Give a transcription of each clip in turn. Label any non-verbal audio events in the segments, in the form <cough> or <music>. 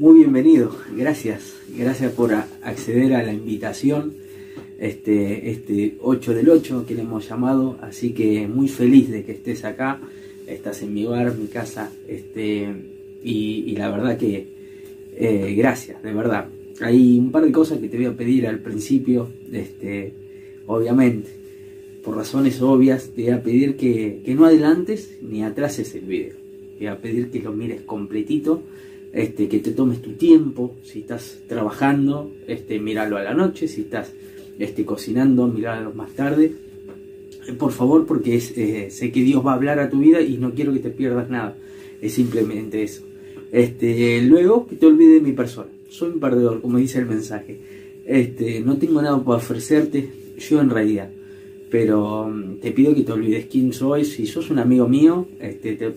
muy bienvenido, gracias, gracias por acceder a la invitación, este, este 8 del 8 que le hemos llamado, así que muy feliz de que estés acá, estás en mi hogar, mi casa, este, y, la verdad que eh, gracias, de verdad. Hay un par de cosas que te voy a pedir al principio, este, obviamente, por razones obvias, te voy a pedir que, que no adelantes ni atrases el video. Te voy a pedir que lo mires completito este, que te tomes tu tiempo, si estás trabajando, este, míralo a la noche, si estás este, cocinando, míralo más tarde. Eh, por favor, porque eh, sé que Dios va a hablar a tu vida y no quiero que te pierdas nada. Es simplemente eso. Este, luego, que te olvides de mi persona. Soy un perdedor, como dice el mensaje. Este, no tengo nada para ofrecerte, yo en realidad. Pero mm, te pido que te olvides quién soy. Si sos un amigo mío, este,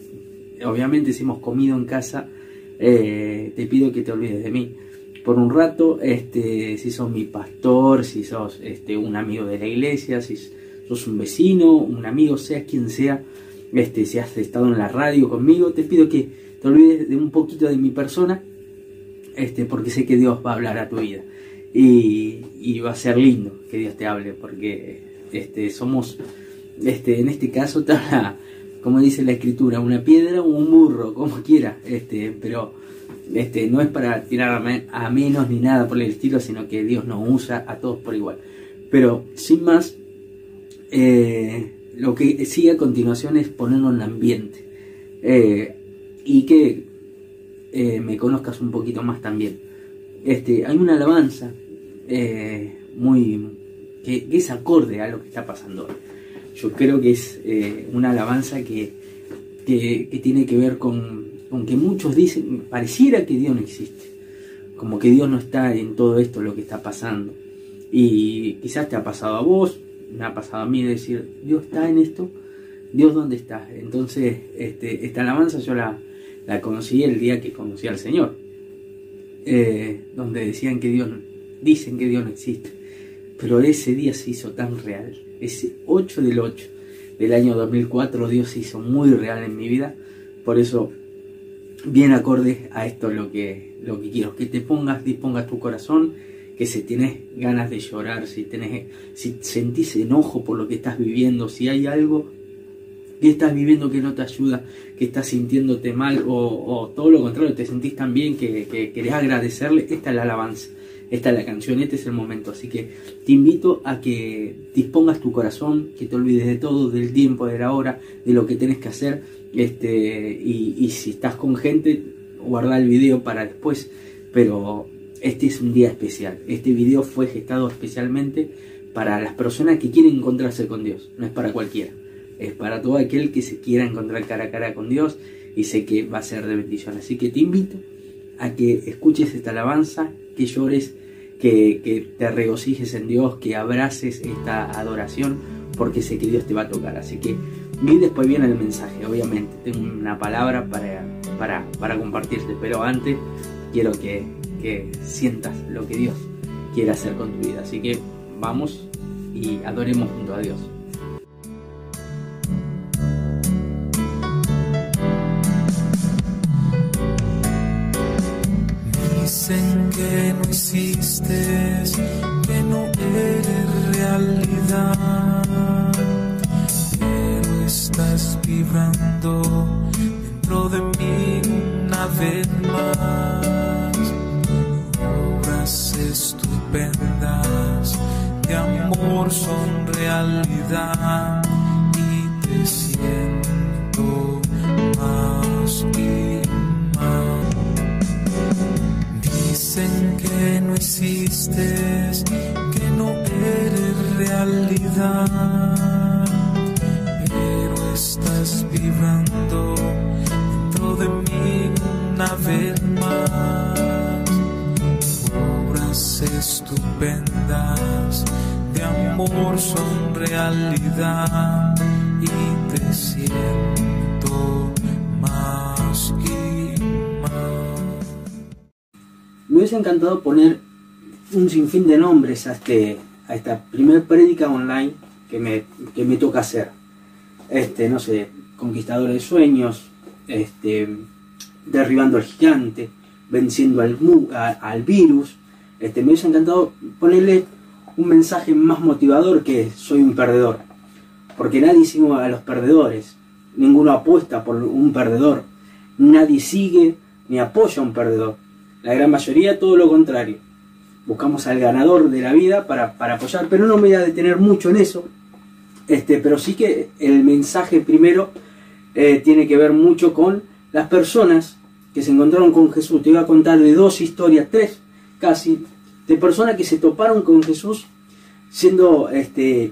obviamente si hemos comido en casa, eh, te pido que te olvides de mí por un rato, este, si sos mi pastor, si sos este, un amigo de la iglesia, si sos un vecino, un amigo, seas quien sea, este, si has estado en la radio conmigo, te pido que te olvides de un poquito de mi persona, este, porque sé que Dios va a hablar a tu vida. Y, va a ser lindo que Dios te hable, porque este, somos, este, en este caso, <laughs> como dice la escritura, una piedra o un burro, como quiera, este, pero este, no es para tirar a menos ni nada por el estilo, sino que Dios nos usa a todos por igual. Pero sin más, eh, lo que sigue a continuación es ponerlo en ambiente eh, y que eh, me conozcas un poquito más también. Este, hay una alabanza muy que, que, es acorde a lo que está pasando hoy yo creo que es eh, una alabanza que, tiene que ver con, que muchos dicen, pareciera que Dios no existe, como que Dios no está en todo esto lo que está pasando. Y quizás te ha pasado a vos, me ha pasado a mí decir, Dios está en esto, Dios dónde está. Entonces, este, esta alabanza yo la, la conocí el día que conocí al Señor, eh, donde decían que Dios, dicen que Dios no existe, pero ese día se hizo tan real ese 8 del 8 del año 2004 Dios se hizo muy real en mi vida. Por eso, bien acorde a esto lo que, lo que quiero, que te pongas, dispongas tu corazón, que si tienes ganas de llorar, si, si sentís enojo por lo que estás viviendo, si hay algo que estás viviendo que no te ayuda, que estás sintiéndote mal o, todo lo contrario, te sentís tan bien que, que querés agradecerle, esta es la alabanza esta es la canción, este es el momento. Así que te invito a que dispongas tu corazón, que te olvides de todo, del tiempo, de la hora, de lo que tienes que hacer. Este, y, si estás con gente, guarda el video para después. Pero este es un día especial. Este video fue gestado especialmente para las personas que quieren encontrarse con Dios. No es para cualquiera. Es para todo aquel que se quiera encontrar cara a cara con Dios y sé que va a ser de bendición. Así que te invito a que escuches esta alabanza, que llores que, te regocijes en Dios, que abraces esta adoración, porque sé que Dios te va a tocar. Así que y después viene el mensaje, obviamente. Tengo una palabra para, para, para compartirte, pero antes quiero que, que sientas lo que Dios quiere hacer con tu vida. Así que vamos y adoremos junto a Dios. Existes, que no eres realidad, pero estás vibrando dentro de mí una vez más. Obras estupendas de amor son realidad y te siento más Dicen que no existes, que no eres realidad, pero estás vibrando dentro de mí una vez más. Obras estupendas de amor son realidad y te siento más me hubiese encantado poner un sinfín de nombres a, este, a esta primer prédica online que me, que me toca hacer. Este, no sé, Conquistadores de Sueños, este, Derribando al Gigante, venciendo al, al virus. Este, me hubiese encantado ponerle un mensaje más motivador que soy un perdedor. Porque nadie sigue a los perdedores. Ninguno apuesta por un perdedor. Nadie sigue ni apoya a un perdedor. La gran mayoría todo lo contrario. Buscamos al ganador de la vida para, apoyar, pero no me voy a detener mucho en eso. Este, pero sí que el mensaje primero eh, tiene que ver mucho con las personas que se encontraron con Jesús. Te voy a contar de dos historias, tres casi, de personas que se toparon con Jesús siendo este,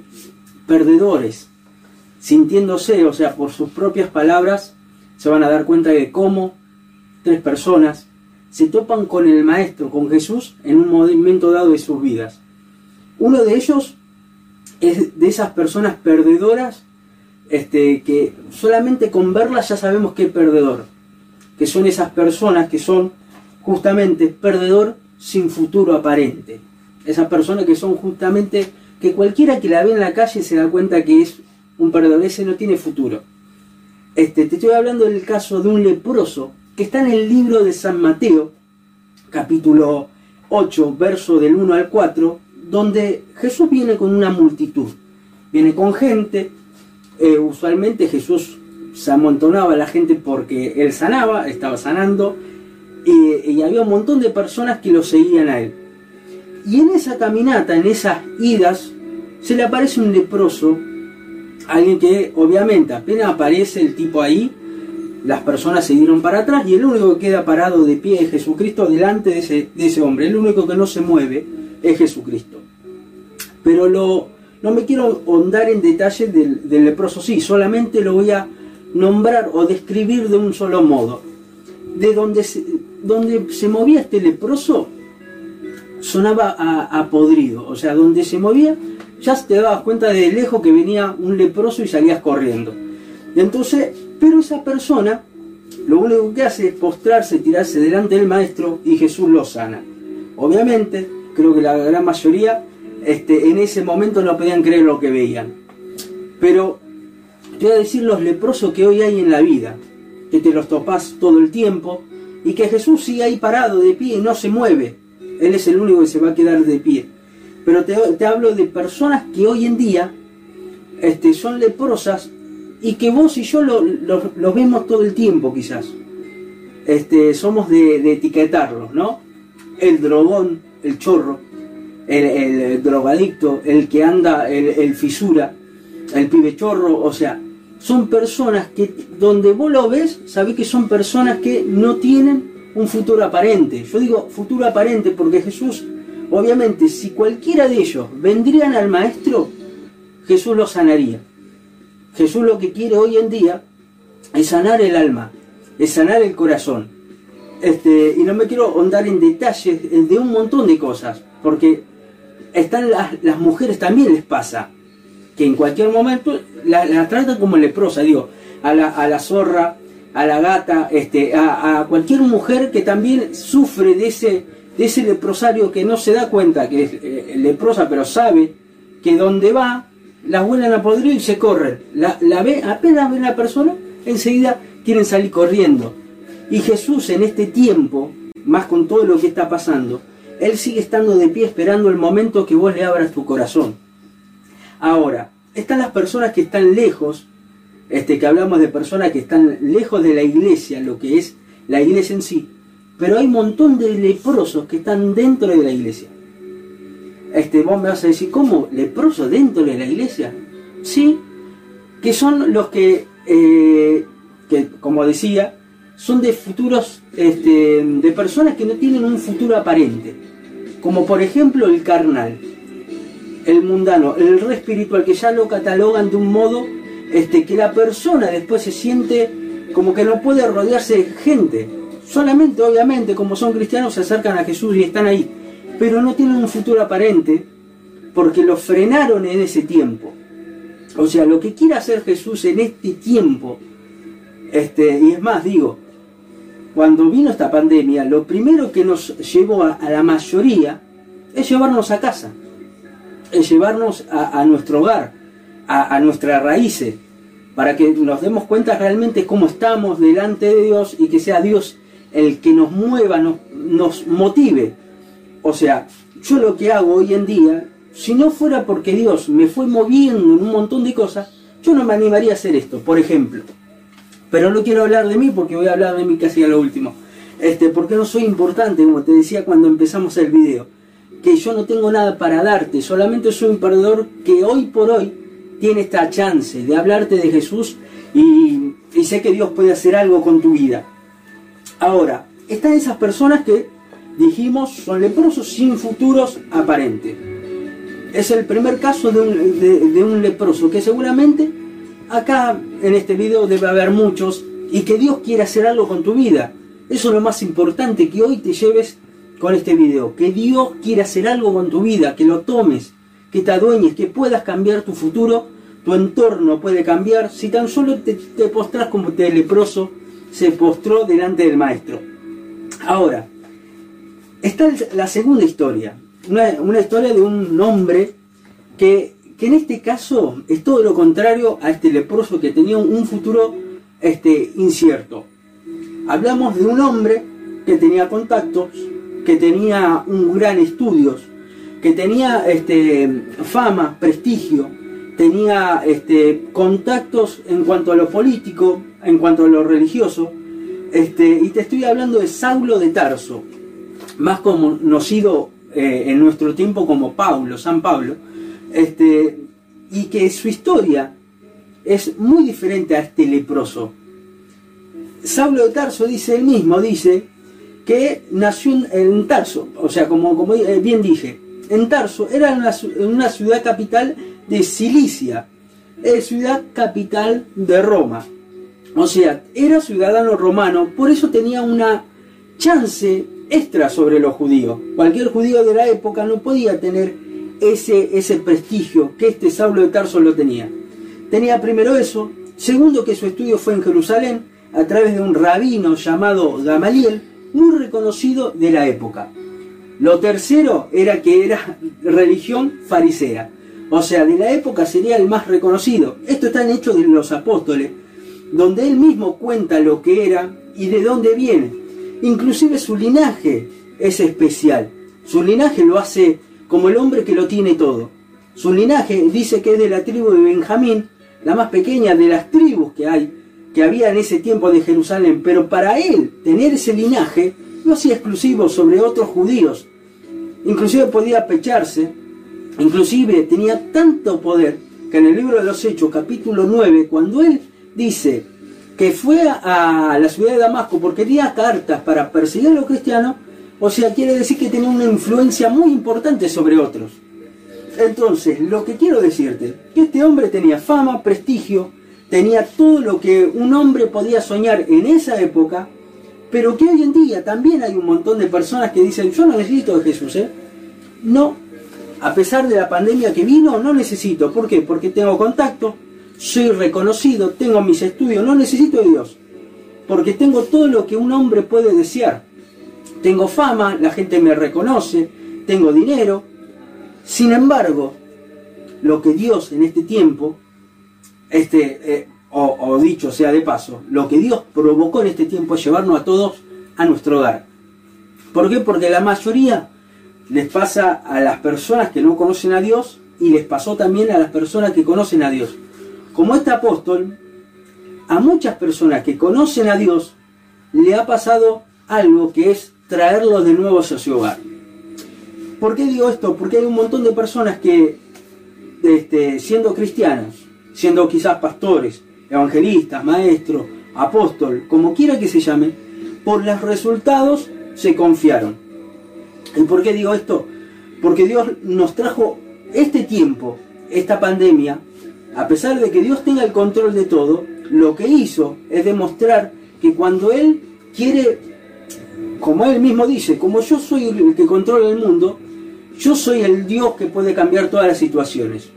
perdedores, sintiéndose, o sea, por sus propias palabras, se van a dar cuenta de cómo tres personas se topan con el Maestro, con Jesús, en un momento dado de sus vidas. Uno de ellos es de esas personas perdedoras este, que solamente con verlas ya sabemos que es perdedor, que son esas personas que son justamente perdedor sin futuro aparente. Esas personas que son justamente, que cualquiera que la ve en la calle se da cuenta que es un perdedor, ese no tiene futuro. Este, te estoy hablando del caso de un leproso que está en el libro de San Mateo, capítulo 8, verso del 1 al 4, donde Jesús viene con una multitud, viene con gente, eh, usualmente Jesús se amontonaba a la gente porque él sanaba, estaba sanando, y, había un montón de personas que lo seguían a él. Y en esa caminata, en esas idas, se le aparece un leproso, alguien que obviamente apenas aparece el tipo ahí, las personas se dieron para atrás y el único que queda parado de pie es Jesucristo delante de ese, de ese hombre. El único que no se mueve es Jesucristo. Pero lo, no me quiero ahondar en detalles del, leproso, sí, solamente lo voy a nombrar o describir de un solo modo. De donde se, donde se movía este leproso, sonaba a, podrido, o sea, donde se movía, ya te dabas cuenta de lejos que venía un leproso y salías corriendo. entonces, pero esa persona lo único que hace es postrarse, tirarse delante del maestro y Jesús lo sana. Obviamente, creo que la gran mayoría este, en ese momento no podían creer lo que veían. Pero te voy a decir los leprosos que hoy hay en la vida, que te los topas todo el tiempo y que Jesús sigue ahí parado de pie y no se mueve. Él es el único que se va a quedar de pie. Pero te, hablo de personas que hoy en día este, son leprosas y que vos y yo lo, vemos todo el tiempo quizás. Este, somos de, etiquetarlos, ¿no? El drogón, el chorro, el, drogadicto, el que anda, el, fisura, el pibe chorro, o sea, son personas que donde vos lo ves, sabés que son personas que no tienen un futuro aparente. Yo digo futuro aparente porque Jesús, obviamente, si cualquiera de ellos vendrían al maestro, Jesús los sanaría. Jesús lo que quiere hoy en día es sanar el alma, es sanar el corazón. Este, y no me quiero ahondar en detalles de un montón de cosas, porque están las, mujeres también les pasa que en cualquier momento la, tratan como leprosa, digo, a la, a la zorra, a la gata, este, a, cualquier mujer que también sufre de ese, de ese leprosario que no se da cuenta que es eh, leprosa, pero sabe que donde va, la huelen a podrido y se corren. La, la ve, apenas ven la persona, enseguida quieren salir corriendo. Y Jesús en este tiempo, más con todo lo que está pasando, él sigue estando de pie esperando el momento que vos le abras tu corazón. Ahora, están las personas que están lejos, este, que hablamos de personas que están lejos de la iglesia, lo que es la iglesia en sí, pero hay un montón de leprosos que están dentro de la iglesia. Este, vos me vas a decir, ¿cómo? ¿Leprosos dentro de la iglesia? Sí, que son los que, eh, que como decía, son de futuros, este, de personas que no tienen un futuro aparente como por ejemplo el carnal, el mundano, el re espiritual, que ya lo catalogan de un modo este, que la persona después se siente como que no puede rodearse de gente. Solamente, obviamente, como son cristianos, se acercan a Jesús y están ahí, pero no tienen un futuro aparente porque lo frenaron en ese tiempo. O sea, lo que quiere hacer Jesús en este tiempo, este, y es más, digo, cuando vino esta pandemia, lo primero que nos llevó a, la mayoría es llevarnos a casa, es llevarnos a, nuestro hogar, a, nuestras raíces, para que nos demos cuenta realmente cómo estamos delante de Dios y que sea Dios el que nos mueva, nos, nos motive. O sea, yo lo que hago hoy en día, si no fuera porque Dios me fue moviendo en un montón de cosas, yo no me animaría a hacer esto, por ejemplo. Pero no quiero hablar de mí porque voy a hablar de mí casi a lo último. Este, porque no soy importante, como te decía cuando empezamos el video. Que yo no tengo nada para darte, solamente soy un perdedor que hoy por hoy tiene esta chance de hablarte de Jesús y, y sé que Dios puede hacer algo con tu vida. Ahora, están esas personas que dijimos son leprosos sin futuros aparentes. Es el primer caso de un, de- un leproso que seguramente acá en este video debe haber muchos y que Dios quiere hacer algo con tu vida. Eso es lo más importante que hoy te lleves con este video. Que Dios quiere hacer algo con tu vida, que lo tomes, que te adueñes, que puedas cambiar tu futuro, tu entorno puede cambiar si tan solo te, te postras como este leproso se postró delante del maestro. Ahora, está la segunda historia, una, una historia de un hombre que, que en este caso es todo lo contrario a este leproso que tenía un futuro este, incierto. Hablamos de un hombre que tenía contactos, que tenía un gran estudios, que tenía este, fama, prestigio, tenía este, contactos en cuanto a lo político, en cuanto a lo religioso, este, y te estoy hablando de Saulo de Tarso, más conocido eh, en nuestro tiempo como Pablo, San Pablo, este, y que su historia es muy diferente a este leproso. Saulo de Tarso dice él mismo, dice que nació en, Tarso, o sea, como, como eh, bien dije, en Tarso era una, una ciudad capital de Cilicia, ciudad capital de Roma. O sea, era ciudadano romano, por eso tenía una chance extra sobre los judíos. Cualquier judío de la época no podía tener ese, ese prestigio que este Saulo de Tarso lo tenía. Tenía primero eso, segundo que su estudio fue en Jerusalén a través de un rabino llamado Gamaliel, muy reconocido de la época. Lo tercero era que era religión farisea, o sea, de la época sería el más reconocido. Esto está en Hechos de los Apóstoles, donde él mismo cuenta lo que era y de dónde viene. Inclusive su linaje es especial. Su linaje lo hace como el hombre que lo tiene todo. Su linaje dice que es de la tribu de Benjamín, la más pequeña de las tribus que hay, que había en ese tiempo de Jerusalén. Pero para él tener ese linaje no hacía exclusivo sobre otros judíos. Inclusive podía pecharse, inclusive tenía tanto poder que en el libro de los Hechos, capítulo 9, cuando él dice que fue a la ciudad de Damasco porque tenía cartas para perseguir a los cristianos, o sea, quiere decir que tenía una influencia muy importante sobre otros. Entonces, lo que quiero decirte, que este hombre tenía fama, prestigio, tenía todo lo que un hombre podía soñar en esa época, pero que hoy en día también hay un montón de personas que dicen, yo no necesito de Jesús, ¿eh? No, a pesar de la pandemia que vino, no necesito. ¿Por qué? Porque tengo contacto, soy reconocido, tengo mis estudios, no necesito de Dios. Porque tengo todo lo que un hombre puede desear. Tengo fama, la gente me reconoce, tengo dinero. Sin embargo, lo que Dios en este tiempo, este, eh, o, o dicho sea de paso, lo que Dios provocó en este tiempo es llevarnos a todos a nuestro hogar. ¿Por qué? Porque la mayoría les pasa a las personas que no conocen a Dios y les pasó también a las personas que conocen a Dios. Como este apóstol, a muchas personas que conocen a Dios le ha pasado algo que es traerlos de nuevo a su hogar. ¿Por qué digo esto? Porque hay un montón de personas que, este, siendo cristianos, siendo quizás pastores, evangelistas, maestros, apóstol, como quiera que se llame, por los resultados se confiaron. ¿Y por qué digo esto? Porque Dios nos trajo este tiempo, esta pandemia, a pesar de que Dios tenga el control de todo, lo que hizo es demostrar que cuando Él quiere, como Él mismo dice, como yo soy el que controla el mundo, yo soy el Dios que puede cambiar todas las situaciones.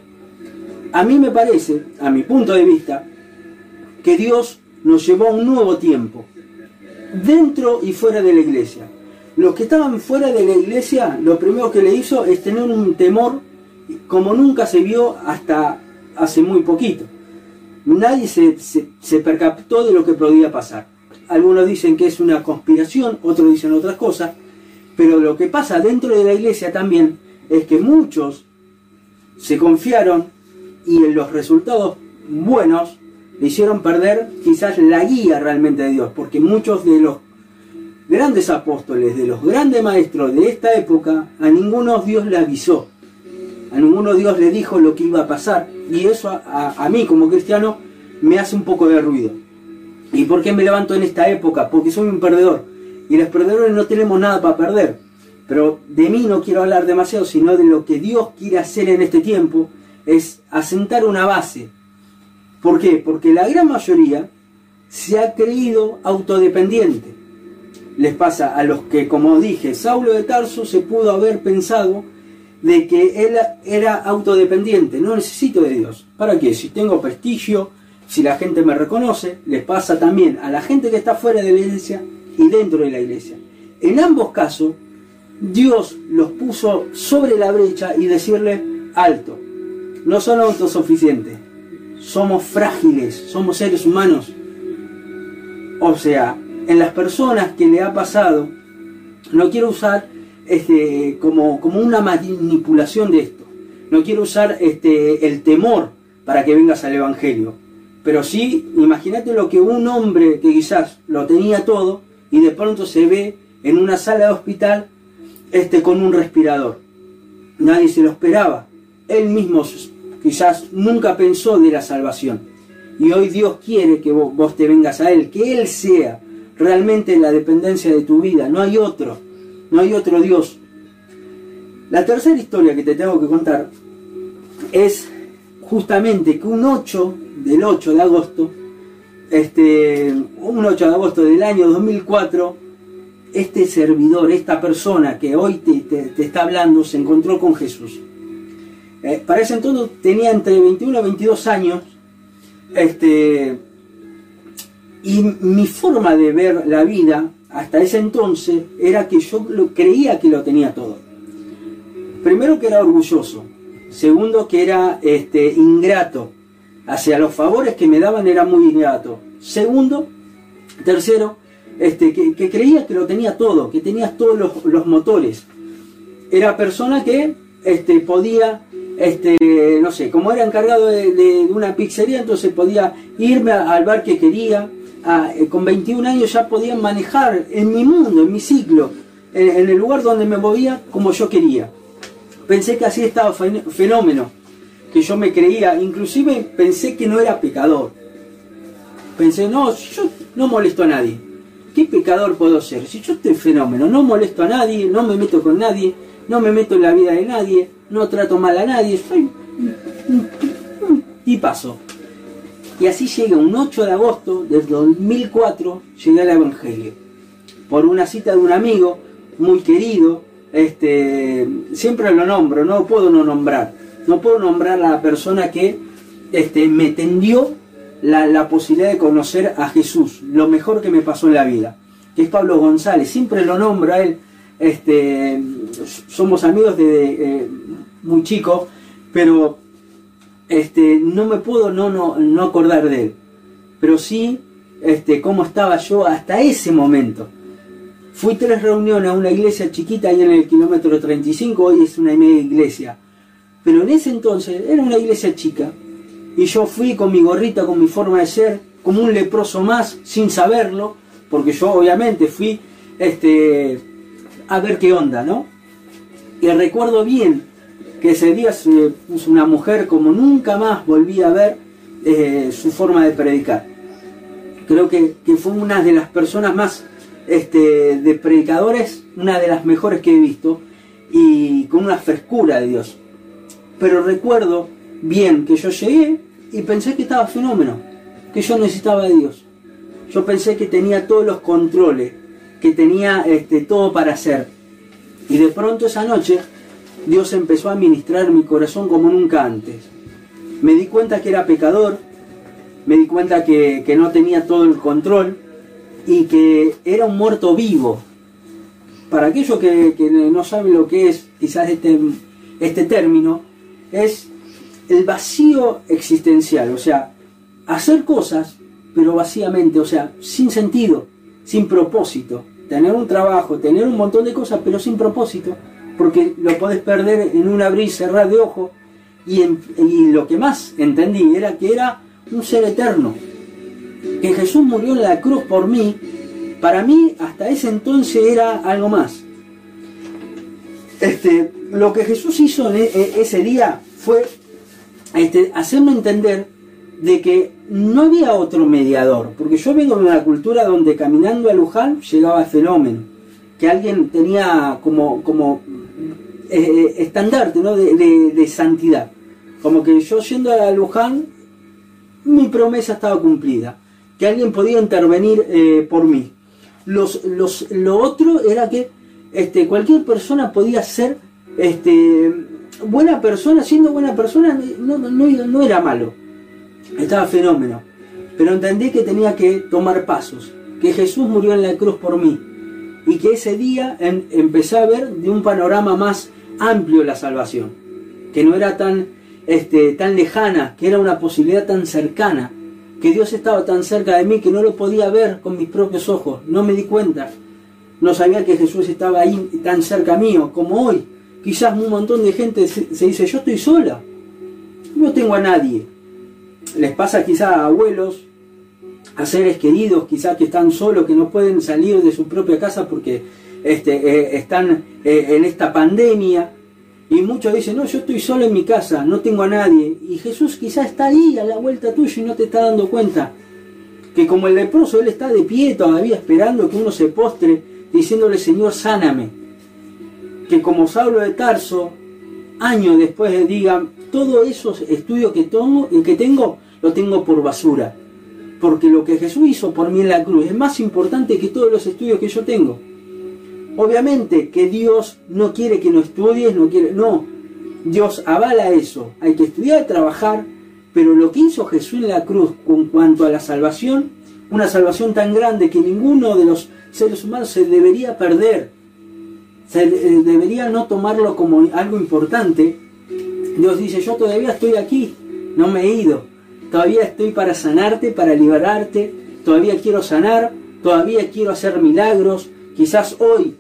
A mí me parece, a mi punto de vista, que Dios nos llevó a un nuevo tiempo, dentro y fuera de la iglesia. Los que estaban fuera de la iglesia, lo primero que le hizo es tener un temor como nunca se vio hasta hace muy poquito. Nadie se, se, percató de lo que podía pasar. algunos dicen que es una conspiración, otros dicen otras cosas, pero lo que pasa dentro de la iglesia también es que muchos se confiaron y en los resultados buenos le hicieron perder quizás la guía realmente de Dios, porque muchos de los grandes apóstoles, de los grandes maestros de esta época, a ninguno Dios le avisó, a ninguno Dios le dijo lo que iba a pasar, y eso a, a mí como cristiano me hace un poco de ruido. ¿Y por qué me levanto en esta época? Porque soy un perdedor, y los perdedores no tenemos nada para perder. Pero de mí no quiero hablar demasiado, sino de lo que Dios quiere hacer en este tiempo, es asentar una base. ¿Por qué? Porque la gran mayoría se ha creído autodependiente. Les pasa a los que, como dije, Saulo de Tarso se pudo haber pensado de que él era autodependiente, no necesito de Dios. ¿Para qué? Si tengo prestigio, si la gente me reconoce, les pasa también a la gente que está fuera de la iglesia y dentro de la iglesia. En ambos casos, Dios los puso sobre la brecha y decirle, alto, no son autosuficientes, somos frágiles, somos seres humanos. O sea, en las personas que le ha pasado, no quiero usar este, como, como una manipulación de esto, no quiero usar este, el temor para que vengas al Evangelio, pero sí, imagínate lo que un hombre que quizás lo tenía todo y de pronto se ve en una sala de hospital este, con un respirador. Nadie se lo esperaba. Él mismo quizás nunca pensó de la salvación. Y hoy Dios quiere que vos, te vengas a Él, que Él sea realmente la dependencia de tu vida. No hay otro, no hay otro Dios. La tercera historia que te tengo que contar es justamente que un 8 del 8 de agosto, este, un 8 de agosto del año 2004, este servidor, esta persona que hoy te, está hablando, se encontró con Jesús. Eh, para ese entonces tenía entre 21 y 22 años, este, y mi forma de ver la vida hasta ese entonces era que yo creía que lo tenía todo. Primero que era orgulloso, segundo que era este, ingrato, hacia los favores que me daban era muy ingrato. Segundo, tercero, este, que, creía que lo tenía todo, que tenía todos los, motores. Era persona que este, podía, este, no sé, como era encargado de, una pizzería, entonces podía irme al bar que quería. Eh, con 21 años ya podía manejar en mi mundo, en mi ciclo, en, el lugar donde me movía como yo quería. Pensé que así estaba fenómeno, que yo me creía, inclusive pensé que no era pecador. Pensé, no, yo no molesto a nadie ¿Qué pecador puedo ser? Si yo estoy fenómeno, no molesto a nadie, no me meto con nadie, no me meto en la vida de nadie, no trato mal a nadie, soy y paso. Y así llega un 8 de agosto del 2004, llegué al Evangelio. Por una cita de un amigo muy querido, este, siempre lo nombro, no puedo no nombrar. No puedo nombrar a la persona que este, me tendió la, posibilidad de conocer a Jesús, lo mejor que me pasó en la vida, que es Pablo González, siempre lo nombro a él, este, somos amigos de eh, muy chico, pero este, no me puedo no, no, no acordar de él, pero sí este, cómo estaba yo hasta ese momento. Fui tres reuniones a una iglesia chiquita ahí en el kilómetro 35, hoy es una media iglesia. Pero en ese entonces era una iglesia chica, y yo fui con mi gorrita, con mi forma de ser, como un leproso más, sin saberlo, porque yo obviamente fui este, a ver qué onda, ¿no? Y recuerdo bien que ese día se puso una mujer como nunca más volví a ver eh, su forma de predicar. Creo que, fue una de las personas más este, de predicadores, una de las mejores que he visto, y con una frescura de Dios. Pero recuerdo bien que yo llegué y pensé que estaba fenómeno, que yo necesitaba de Dios. Yo pensé que tenía todos los controles, que tenía este, todo para hacer. Y de pronto esa noche Dios empezó a ministrar mi corazón como nunca antes. Me di cuenta que era pecador, me di cuenta que, no tenía todo el control y que era un muerto vivo. Para aquellos que, que no saben lo que es quizás este, este término, es el vacío existencial, o sea, hacer cosas, pero vacíamente, o sea, sin sentido. sin propósito. Tener un trabajo, tener un montón de cosas, pero sin propósito, porque lo podés perder en un abrir y cerrar de ojo. Y, lo que más entendí era que era un ser eterno, que Jesús murió en la cruz por mí, para mí hasta ese entonces era algo más. Este, lo que Jesús hizo en e, ese día fue este, hacerme entender de que no había otro mediador, porque yo vengo de una cultura donde caminando a Luján llegaba el fenómeno, que alguien tenía como, como eh, estandarte ¿no? de, santidad, como que yo yendo a Luján, mi promesa estaba cumplida, que alguien podía intervenir eh, por mí. Los, los, lo otro era que este, cualquier persona podía ser este, buena persona, siendo buena persona no, no, no era malo, estaba fenómeno. Pero entendí que tenía que tomar pasos, que Jesús murió en la cruz por mí y que ese día empecé a ver de un panorama más amplio la salvación, que no era tan, este, tan lejana, que era una posibilidad tan cercana, que Dios estaba tan cerca de mí que no lo podía ver con mis propios ojos, no me di cuenta, no sabía que Jesús estaba ahí tan cerca mío como hoy. Quizás un montón de gente se, dice, yo estoy sola, no tengo a nadie. Les pasa quizás a abuelos, a seres queridos, quizás que están solos, que no pueden salir de su propia casa porque este, eh, están eh, en esta pandemia. Y muchos dicen, no, yo estoy solo en mi casa, no tengo a nadie. Y Jesús quizás está ahí a la vuelta tuya y no te está dando cuenta. Que como el leproso, Él está de pie todavía esperando que uno se postre diciéndole, Señor, sáname. Que como Saulo de Tarso, años después diga, todos esos estudios que, que tengo, lo tengo por basura. Porque lo que Jesús hizo por mí en la cruz es más importante que todos los estudios que yo tengo. Obviamente que Dios no quiere que no estudies, no quiere, no. Dios avala eso. Hay que estudiar, trabajar, pero lo que hizo Jesús en la cruz con cuanto a la salvación, una salvación tan grande que ninguno de los seres humanos se debería perder, se eh, debería no tomarlo como algo importante. Dios dice, yo todavía estoy aquí, no me he ido, todavía estoy para sanarte, para liberarte, todavía quiero sanar, todavía quiero hacer milagros, quizás hoy,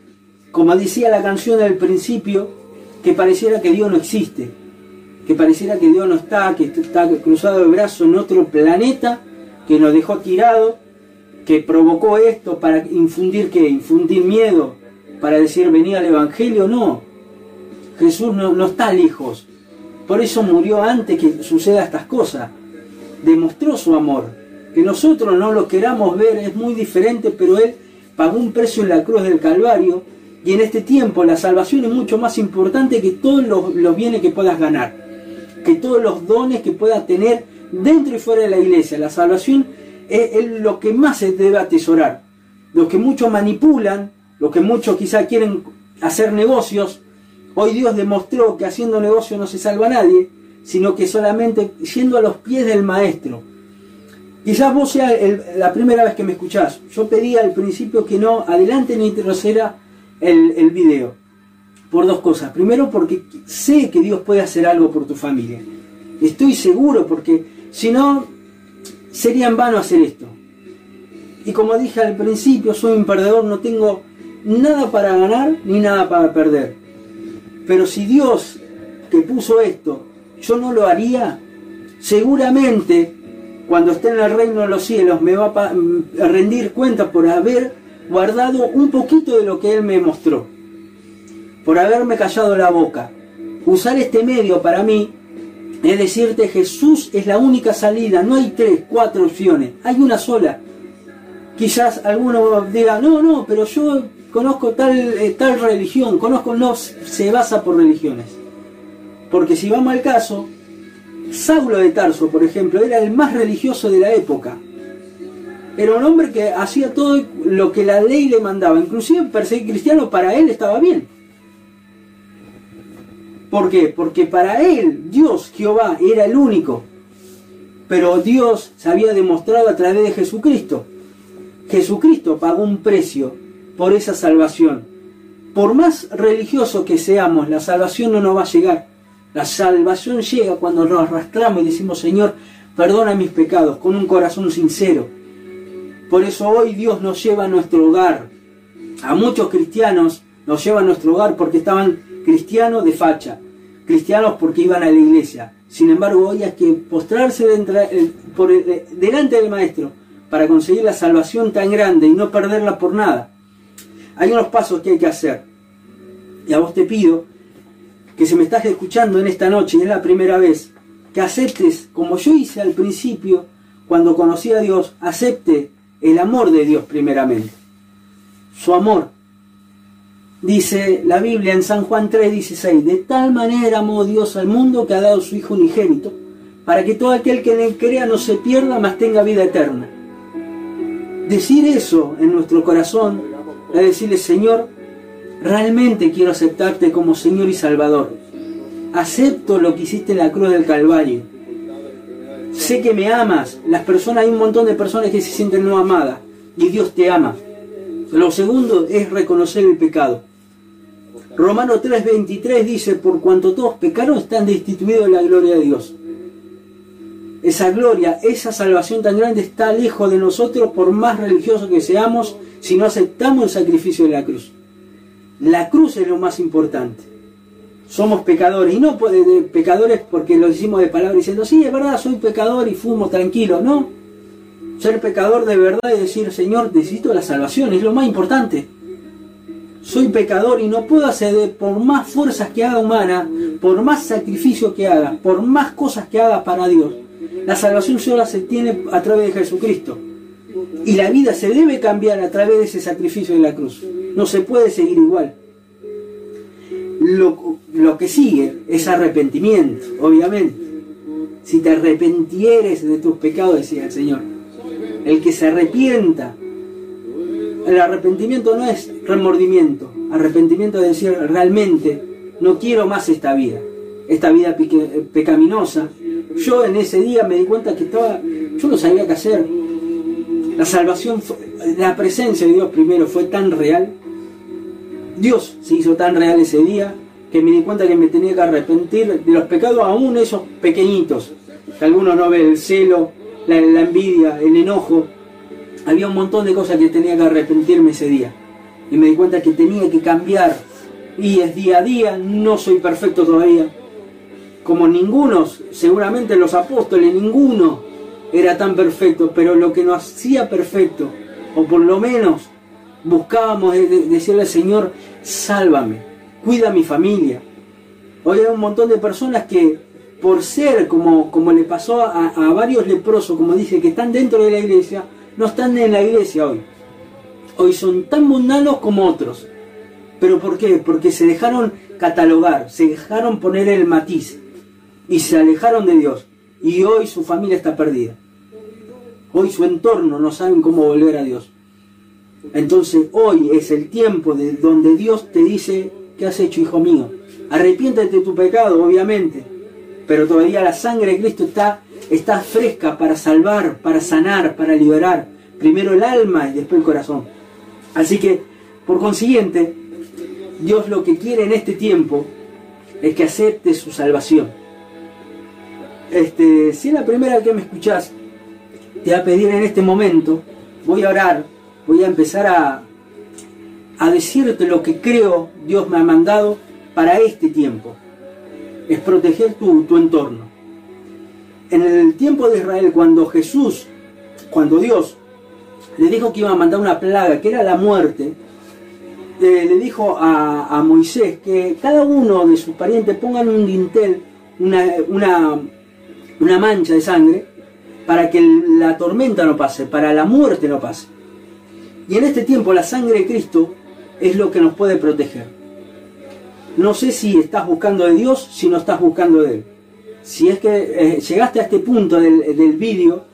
como decía la canción al principio, que pareciera que Dios no existe, que pareciera que Dios no está, que está cruzado de brazo en otro planeta, que nos dejó tirado, que provocó esto para infundir que infundir miedo, para decir venía al Evangelio, no. Jesús no, no está lejos. Por eso murió antes que suceda estas cosas. Demostró su amor. Que nosotros no lo queramos ver es muy diferente, pero Él pagó un precio en la cruz del Calvario y en este tiempo la salvación es mucho más importante que todos los, los bienes que puedas ganar, que todos los dones que puedas tener dentro y fuera de la iglesia. La salvación es, lo que más se debe atesorar. Los que muchos manipulan, los que muchos quizá quieren hacer negocios, hoy Dios demostró que haciendo negocio no se salva a nadie, sino que solamente yendo a los pies del maestro. Quizás vos sea la primera vez que me escuchás. Yo pedí al principio que no adelante ni retroceda el, el video. Por dos cosas. Primero porque sé que Dios puede hacer algo por tu familia. Estoy seguro porque si no, sería en vano hacer esto. Y como dije al principio, soy un perdedor, no tengo nada para ganar ni nada para perder. Pero si Dios que puso esto, yo no lo haría, seguramente cuando esté en el reino de los cielos me va a rendir cuenta por haber guardado un poquito de lo que Él me mostró, por haberme callado la boca. Usar este medio para mí es decirte, Jesús es la única salida, no hay tres, cuatro opciones, hay una sola. Quizás alguno diga, no, no, pero yo conozco tal, eh, tal religión, conozco, no, se basa por religiones. Porque si vamos al caso, Saulo de Tarso, por ejemplo, era el más religioso de la época. Era un hombre que hacía todo lo que la ley le mandaba, inclusive perseguir cristiano para él estaba bien. ¿Por qué? Porque para él Dios, Jehová, era el único. Pero Dios se había demostrado a través de Jesucristo. Jesucristo pagó un precio por esa salvación. Por más religioso que seamos, la salvación no nos va a llegar. La salvación llega cuando nos arrastramos y decimos, Señor, perdona mis pecados con un corazón sincero. Por eso hoy Dios nos lleva a nuestro hogar. A muchos cristianos nos lleva a nuestro hogar porque estaban cristianos de facha, cristianos porque iban a la iglesia. Sin embargo, hoy hay que postrarse eh, eh, delante del Maestro para conseguir la salvación tan grande y no perderla por nada. Hay unos pasos que hay que hacer. Y a vos te pido que si me estás escuchando en esta noche y es la primera vez, que aceptes, como yo hice al principio, cuando conocí a Dios, acepte el amor de Dios primeramente. Su amor. Dice la Biblia en San Juan 3, 16, de tal manera amó Dios al mundo que ha dado su Hijo unigénito, para que todo aquel que en él crea no se pierda, mas tenga vida eterna. Decir eso en nuestro corazón es decirle, Señor, realmente quiero aceptarte como Señor y Salvador. Acepto lo que hiciste en la cruz del Calvario. Sé que me amas. Las personas, hay un montón de personas que se sienten no amadas y Dios te ama. Lo segundo es reconocer el pecado. Romano 3:23 dice, por cuanto todos pecaron están destituidos de la gloria de Dios. Esa gloria, esa salvación tan grande está lejos de nosotros por más religiosos que seamos si no aceptamos el sacrificio de la cruz. La cruz es lo más importante. Somos pecadores, y no pecadores porque lo hicimos de palabra diciendo, sí, es verdad, soy pecador y fumo tranquilo. No, ser pecador de verdad y decir, Señor, necesito la salvación, es lo más importante. Soy pecador y no puedo acceder por más fuerzas que haga humana, por más sacrificio que haga, por más cosas que haga para Dios. La salvación solo se tiene a través de Jesucristo. Y la vida se debe cambiar a través de ese sacrificio de la cruz. No se puede seguir igual. Lo, lo que sigue es arrepentimiento, obviamente. Si te arrepentieres de tus pecados, decía el Señor. El que se arrepienta. El arrepentimiento no es remordimiento. Arrepentimiento es decir, realmente no quiero más esta vida. Esta vida pecaminosa. Yo en ese día me di cuenta que estaba, yo no sabía qué hacer la salvación, la presencia de Dios primero fue tan real. Dios se hizo tan real ese día que me di cuenta que me tenía que arrepentir de los pecados, aún esos pequeñitos, que algunos no ven, el celo, la, envidia, el enojo. Había un montón de cosas que tenía que arrepentirme ese día. Y me di cuenta que tenía que cambiar. Y es día a día, no soy perfecto todavía. Como ninguno, seguramente los apóstoles, ninguno era tan perfecto, pero lo que nos hacía perfecto, o por lo menos buscábamos decirle al Señor, sálvame, cuida mi familia. Hoy hay un montón de personas que por ser como, como le pasó a, a varios leprosos, como dice, que están dentro de la iglesia, no están en la iglesia hoy. Hoy son tan mundanos como otros. ¿Pero por qué? Porque se dejaron catalogar, se dejaron poner el matiz y se alejaron de Dios. Y hoy su familia está perdida. Hoy su entorno no saben cómo volver a Dios. Entonces hoy es el tiempo de donde Dios te dice, ¿qué has hecho, hijo mío? Arrepiéntete de tu pecado, obviamente, pero todavía la sangre de Cristo está, está fresca para salvar, para sanar, para liberar. Primero el alma y después el corazón. Así que, por consiguiente, Dios lo que quiere en este tiempo es que aceptes su salvación. Este, si es la primera que me escuchás, te voy a pedir en este momento, voy a orar, voy a empezar a, a decirte lo que creo Dios me ha mandado para este tiempo. Es proteger tu, tu entorno. En el tiempo de Israel, cuando Jesús, cuando Dios le dijo que iba a mandar una plaga, que era la muerte, eh, le dijo a, a, Moisés que cada uno de sus parientes pongan un dintel, una, una, una mancha de sangre, para que la tormenta no pase, para la muerte no pase. Y en este tiempo la sangre de Cristo es lo que nos puede proteger. No sé si estás buscando de Dios, si no estás buscando de Él. Si es que eh, llegaste a este punto del, del vídeo,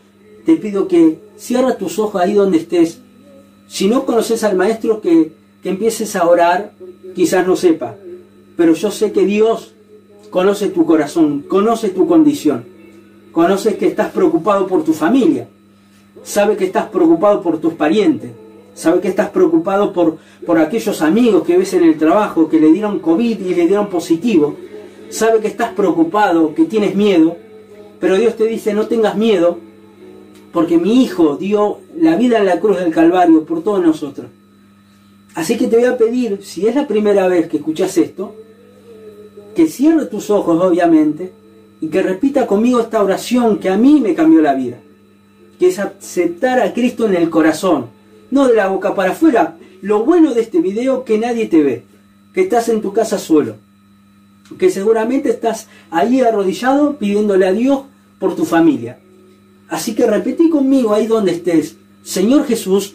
te pido que cierra tus ojos ahí donde estés. Si no conoces al Maestro, que, que empieces a orar, quizás no sepa. Pero yo sé que Dios conoce tu corazón, conoce tu condición. Conoces que estás preocupado por tu familia. Sabe que estás preocupado por tus parientes. Sabe que estás preocupado por, por aquellos amigos que ves en el trabajo que le dieron COVID y le dieron positivo. Sabe que estás preocupado, que tienes miedo. Pero Dios te dice, no tengas miedo, porque mi Hijo dio la vida en la cruz del Calvario por todos nosotros. Así que te voy a pedir, si es la primera vez que escuchas esto, que cierre tus ojos, obviamente, y que repita conmigo esta oración que a mí me cambió la vida, que es aceptar a Cristo en el corazón, no de la boca para afuera. Lo bueno de este video que nadie te ve, que estás en tu casa solo, que seguramente estás ahí arrodillado pidiéndole a Dios por tu familia. Así que repetí conmigo ahí donde estés, Señor Jesús,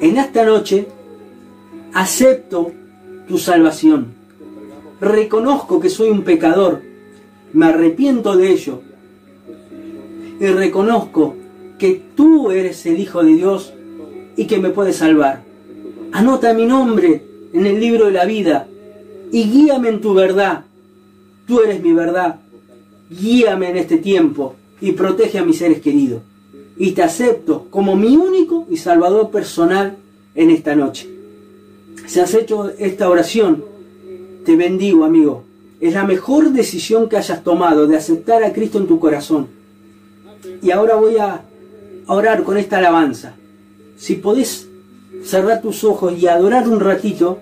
en esta noche acepto tu salvación. Reconozco que soy un pecador, me arrepiento de ello y reconozco que tú eres el Hijo de Dios y que me puedes salvar. Anota mi nombre en el libro de la vida y guíame en tu verdad. Tú eres mi verdad. Guíame en este tiempo y protege a mis seres queridos. Y te acepto como mi único y salvador personal en esta noche. Si has hecho esta oración, te bendigo, amigo. Es la mejor decisión que hayas tomado de aceptar a Cristo en tu corazón. Y ahora voy a orar con esta alabanza. Si podés cerrar tus ojos y adorar un ratito,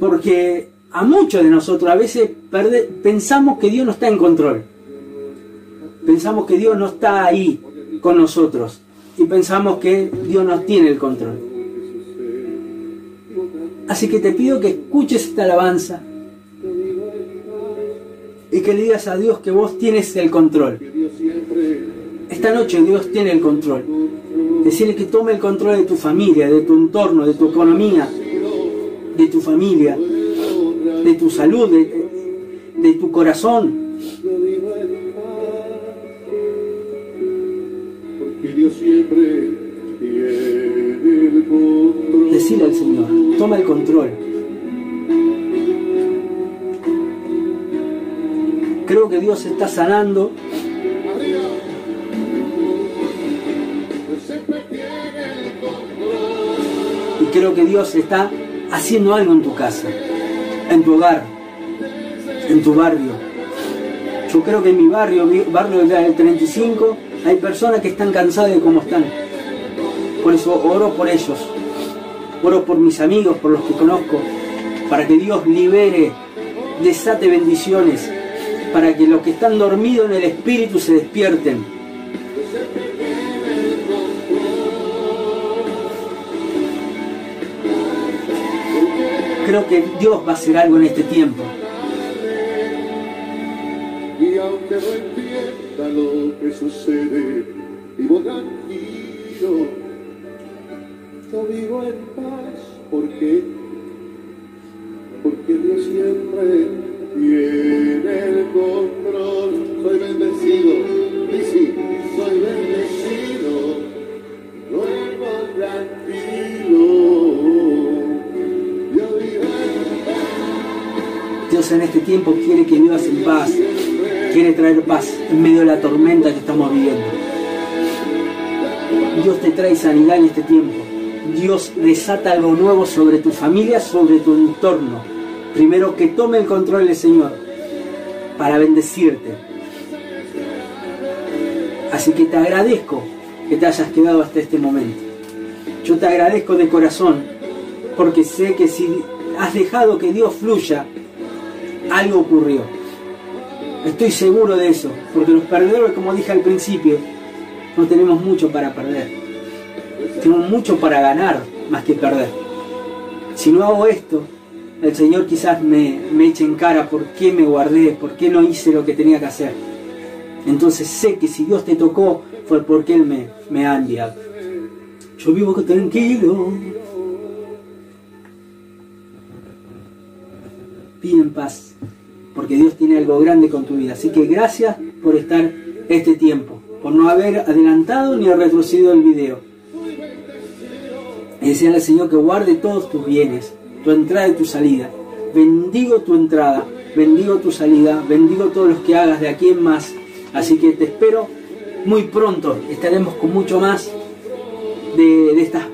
porque a muchos de nosotros a veces pensamos que Dios no está en control. Pensamos que Dios no está ahí con nosotros. Y pensamos que Dios nos tiene el control. Así que te pido que escuches esta alabanza y que le digas a Dios que vos tienes el control. Esta noche Dios tiene el control. Decirle que tome el control de tu familia, de tu entorno, de tu economía, de tu familia, de tu salud, de, tu corazón. Decirle al Señor, toma el control. Creo que Dios está sanando creo que Dios está haciendo algo en tu casa, en tu hogar, en tu barrio. Yo creo que en mi barrio, barrio del 35, hay personas que están cansadas de cómo están. Por eso oro por ellos, oro por mis amigos, por los que conozco, para que Dios libere, desate bendiciones, para que los que están dormidos en el Espíritu se despierten creo que Dios va a hacer algo en este tiempo. Y aunque no entienda lo que sucede, vivo tranquilo, yo vivo en paz, ¿por qué? Porque Dios siempre tiempo quiere que vivas en paz, quiere traer paz en medio de la tormenta que estamos viviendo. Dios te trae sanidad en este tiempo. Dios desata algo nuevo sobre tu familia, sobre tu entorno. Primero que tome el control el Señor para bendecirte. Así que te agradezco que te hayas quedado hasta este momento. Yo te agradezco de corazón porque sé que si has dejado que Dios fluya algo ocurrió. Estoy seguro de eso, porque los perdedores, como dije al principio, no tenemos mucho para perder. Tenemos mucho para ganar más que perder. Si no hago esto, el Señor quizás me, me eche en cara por qué me guardé, por qué no hice lo que tenía que hacer. Entonces sé que si Dios te tocó fue porque Él me, me ha enviado. Yo vivo tranquilo. Pide en paz porque Dios tiene algo grande con tu vida. Así que gracias por estar este tiempo, por no haber adelantado ni retrocedido el video. Y decirle al Señor que guarde todos tus bienes, tu entrada y tu salida. Bendigo tu entrada, bendigo tu salida, bendigo todos los que hagas de aquí en más. Así que te espero muy pronto. Estaremos con mucho más de, de estas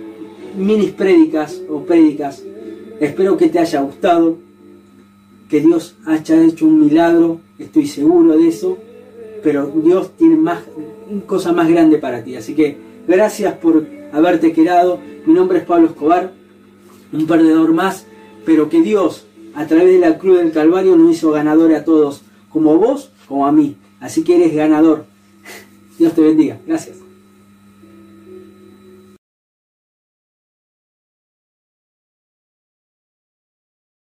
minis prédicas o prédicas. Espero que te haya gustado que Dios haya hecho un milagro, estoy seguro de eso, pero Dios tiene más cosa más grande para ti. Así que gracias por haberte quedado. Mi nombre es Pablo Escobar, un perdedor más, pero que Dios a través de la cruz del Calvario nos hizo ganador a todos, como vos, como a mí. Así que eres ganador. <laughs> Dios te bendiga. Gracias.